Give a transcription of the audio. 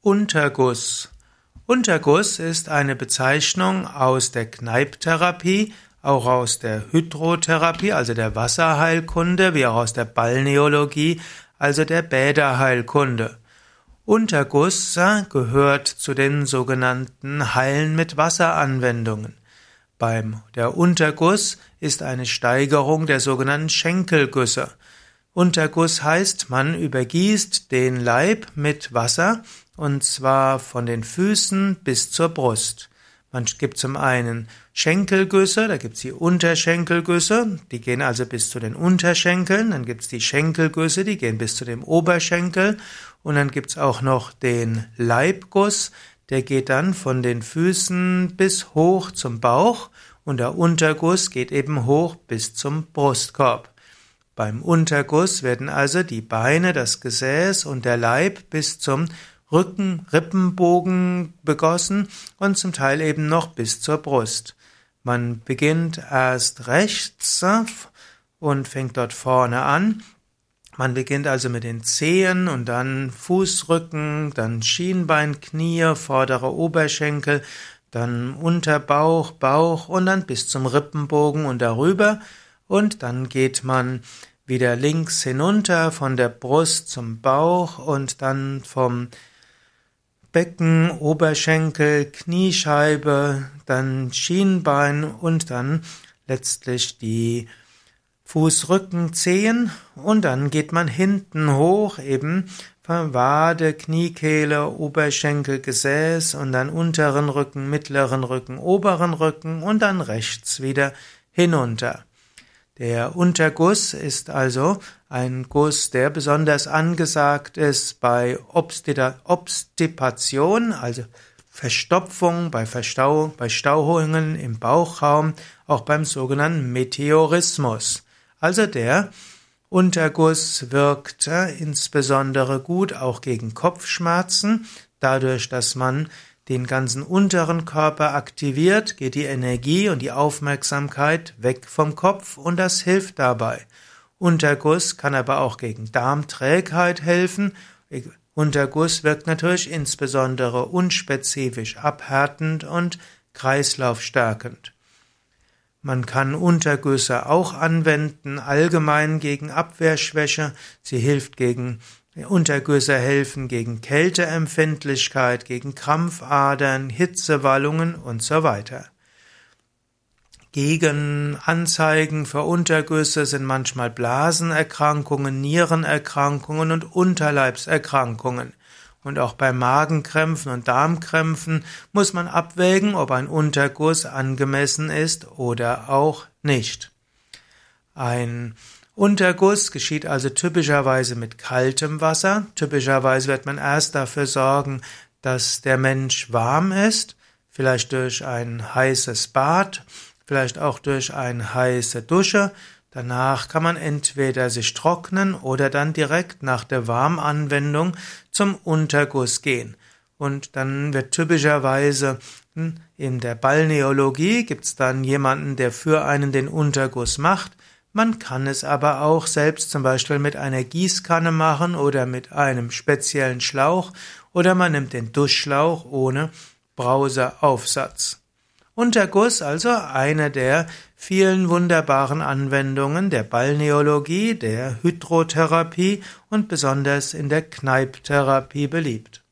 Unterguss. Unterguss ist eine Bezeichnung aus der Kneipptherapie, auch aus der Hydrotherapie, also der Wasserheilkunde, wie auch aus der Balneologie, also der Bäderheilkunde. Unterguss gehört zu den sogenannten Heilen mit Wasseranwendungen. Beim der Unterguss ist eine Steigerung der sogenannten Schenkelgüsse. Unterguss heißt, man übergießt den Leib mit Wasser und zwar von den Füßen bis zur Brust. Man gibt zum einen Schenkelgüsse, da gibt's die Unterschenkelgüsse, die gehen also bis zu den Unterschenkeln, dann gibt's die Schenkelgüsse, die gehen bis zu dem Oberschenkel und dann gibt's auch noch den Leibguss, der geht dann von den Füßen bis hoch zum Bauch und der Unterguss geht eben hoch bis zum Brustkorb. Beim Unterguss werden also die Beine, das Gesäß und der Leib bis zum Rücken, Rippenbogen begossen und zum Teil eben noch bis zur Brust. Man beginnt erst rechts und fängt dort vorne an. Man beginnt also mit den Zehen und dann Fußrücken, dann Schienbein, Knie, vordere Oberschenkel, dann Unterbauch, Bauch und dann bis zum Rippenbogen und darüber und dann geht man wieder links hinunter von der Brust zum Bauch und dann vom Becken, Oberschenkel, Kniescheibe, dann Schienbein und dann letztlich die Fußrücken, Zehen und dann geht man hinten hoch eben Wade, Kniekehle, Oberschenkel, Gesäß und dann unteren Rücken, mittleren Rücken, oberen Rücken und dann rechts wieder hinunter. Der Unterguss ist also ein Guss, der besonders angesagt ist bei Obstipation, also Verstopfung, bei Verstauung, bei Stauungen im Bauchraum, auch beim sogenannten Meteorismus. Also der Unterguss wirkt insbesondere gut auch gegen Kopfschmerzen, dadurch, dass man den ganzen unteren Körper aktiviert, geht die Energie und die Aufmerksamkeit weg vom Kopf und das hilft dabei. Unterguss kann aber auch gegen Darmträgheit helfen. Unterguss wirkt natürlich insbesondere unspezifisch abhärtend und kreislaufstärkend. Man kann Untergüsse auch anwenden, allgemein gegen Abwehrschwäche. Sie hilft gegen Untergüsse helfen gegen Kälteempfindlichkeit, gegen Krampfadern, Hitzewallungen und so weiter. Gegenanzeigen für Untergüsse sind manchmal Blasenerkrankungen, Nierenerkrankungen und Unterleibserkrankungen. Und auch bei Magenkrämpfen und Darmkrämpfen muss man abwägen, ob ein Unterguss angemessen ist oder auch nicht. Ein Unterguss geschieht also typischerweise mit kaltem Wasser. Typischerweise wird man erst dafür sorgen, dass der Mensch warm ist, vielleicht durch ein heißes Bad, vielleicht auch durch eine heiße Dusche. Danach kann man entweder sich trocknen oder dann direkt nach der Warmanwendung zum Unterguss gehen. Und dann wird typischerweise hm, in der Balneologie gibt's dann jemanden, der für einen den Unterguss macht. Man kann es aber auch selbst zum Beispiel mit einer Gießkanne machen oder mit einem speziellen Schlauch oder man nimmt den Duschschlauch ohne Brauseaufsatz. Unterguss also eine der vielen wunderbaren Anwendungen der Balneologie, der Hydrotherapie und besonders in der Kneipptherapie beliebt.